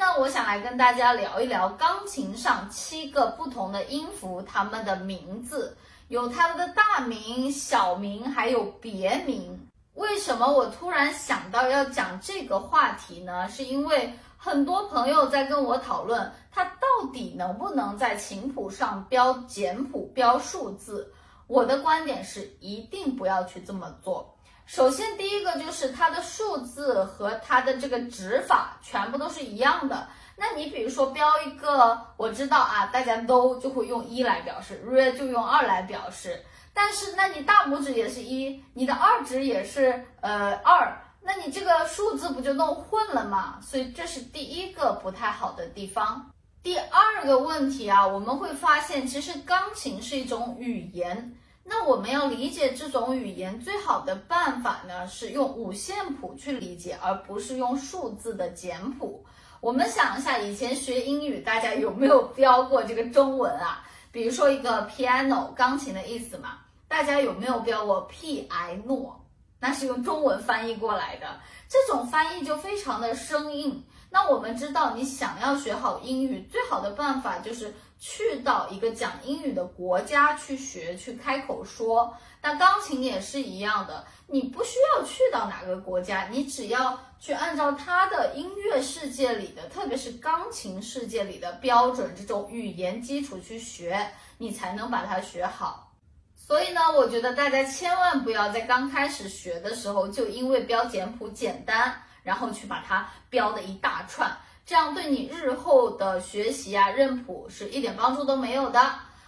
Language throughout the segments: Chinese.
呢，我想来跟大家聊一聊钢琴上七个不同的音符，它们的名字有它们的大名、小名，还有别名。为什么我突然想到要讲这个话题呢？是因为很多朋友在跟我讨论，它到底能不能在琴谱上标简谱、标数字？我的观点是，一定不要去这么做。首先，第一个就是它的数字和它的这个指法全部都是一样的。那你比如说标一个，我知道啊，大家都就会用一来表示，re 就用二来表示。但是，那你大拇指也是一，你的二指也是呃二，那你这个数字不就弄混了吗？所以这是第一个不太好的地方。第二个问题啊，我们会发现，其实钢琴是一种语言。那我们要理解这种语言最好的办法呢，是用五线谱去理解，而不是用数字的简谱。我们想一下，以前学英语，大家有没有标过这个中文啊？比如说一个 piano 钢琴的意思嘛，大家有没有标过 p i n o？？那是用中文翻译过来的，这种翻译就非常的生硬。那我们知道，你想要学好英语，最好的办法就是去到一个讲英语的国家去学，去开口说。那钢琴也是一样的，你不需要去到哪个国家，你只要去按照它的音乐世界里的，特别是钢琴世界里的标准这种语言基础去学，你才能把它学好。所以呢，我觉得大家千万不要在刚开始学的时候就因为标简谱简单。然后去把它标的一大串，这样对你日后的学习啊认谱是一点帮助都没有的。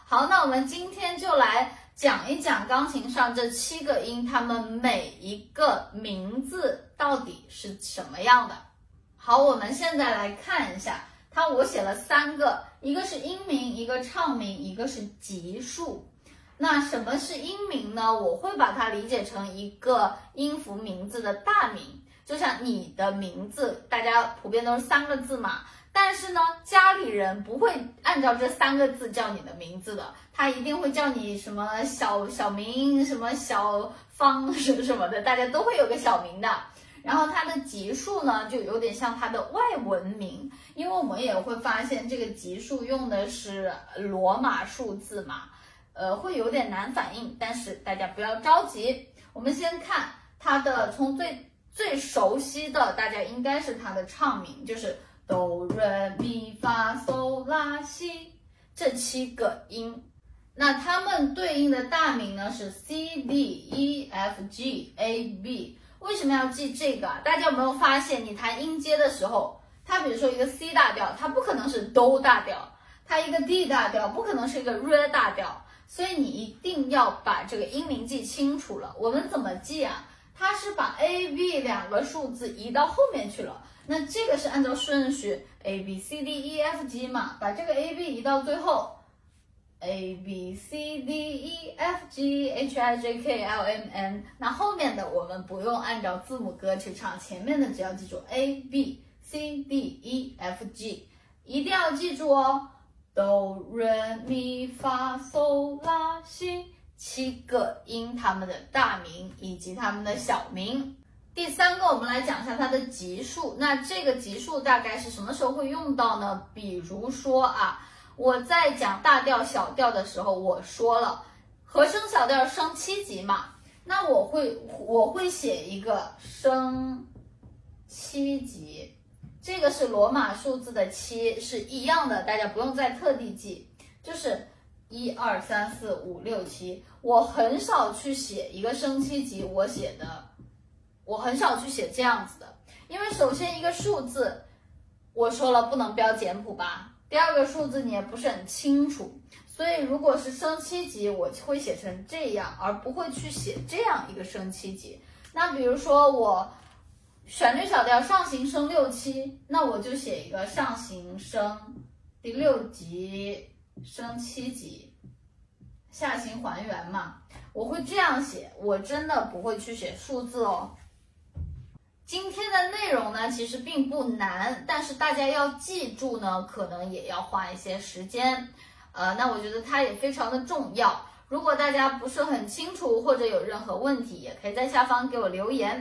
好，那我们今天就来讲一讲钢琴上这七个音，它们每一个名字到底是什么样的。好，我们现在来看一下，它我写了三个，一个是音名，一个唱名，一个是级数。那什么是音名呢？我会把它理解成一个音符名字的大名。就像你的名字，大家普遍都是三个字嘛，但是呢，家里人不会按照这三个字叫你的名字的，他一定会叫你什么小小名，什么小方什么什么的，大家都会有个小名的。然后它的级数呢，就有点像它的外文名，因为我们也会发现这个级数用的是罗马数字嘛，呃，会有点难反应，但是大家不要着急，我们先看它的从最。最熟悉的，大家应该是它的唱名，就是哆来咪发嗦拉西这七个音。那它们对应的大名呢是 C D E F G A B。为什么要记这个？大家有没有发现，你弹音阶的时候，它比如说一个 C 大调，它不可能是哆大调；它一个 D 大调，不可能是一个 Re 大调。所以你一定要把这个音名记清楚了。我们怎么记啊？它是把 A、B 两个数字移到后面去了，那这个是按照顺序 A、B、C、D、E、F、G 嘛，把这个 A、B 移到最后，A、B、C、D、E、F、G、H、I、J、K、L、M、N，那后面的我们不用按照字母歌去唱，前面的只要记住 A、B、C、D、E、F、G，一定要记住哦，哆、瑞、咪、发、嗦、拉、西。七个音，它们的大名以及它们的小名。第三个，我们来讲一下它的级数。那这个级数大概是什么时候会用到呢？比如说啊，我在讲大调、小调的时候，我说了和声小调升七级嘛，那我会我会写一个升七级，这个是罗马数字的七，是一样的，大家不用再特地记，就是。一二三四五六七，我很少去写一个升七级，我写的，我很少去写这样子的，因为首先一个数字，我说了不能标简谱吧，第二个数字你也不是很清楚，所以如果是升七级，我会写成这样，而不会去写这样一个升七级。那比如说我旋律小调上行升六七，那我就写一个上行升第六级。升七级，下行还原嘛，我会这样写，我真的不会去写数字哦。今天的内容呢，其实并不难，但是大家要记住呢，可能也要花一些时间。呃，那我觉得它也非常的重要。如果大家不是很清楚或者有任何问题，也可以在下方给我留言。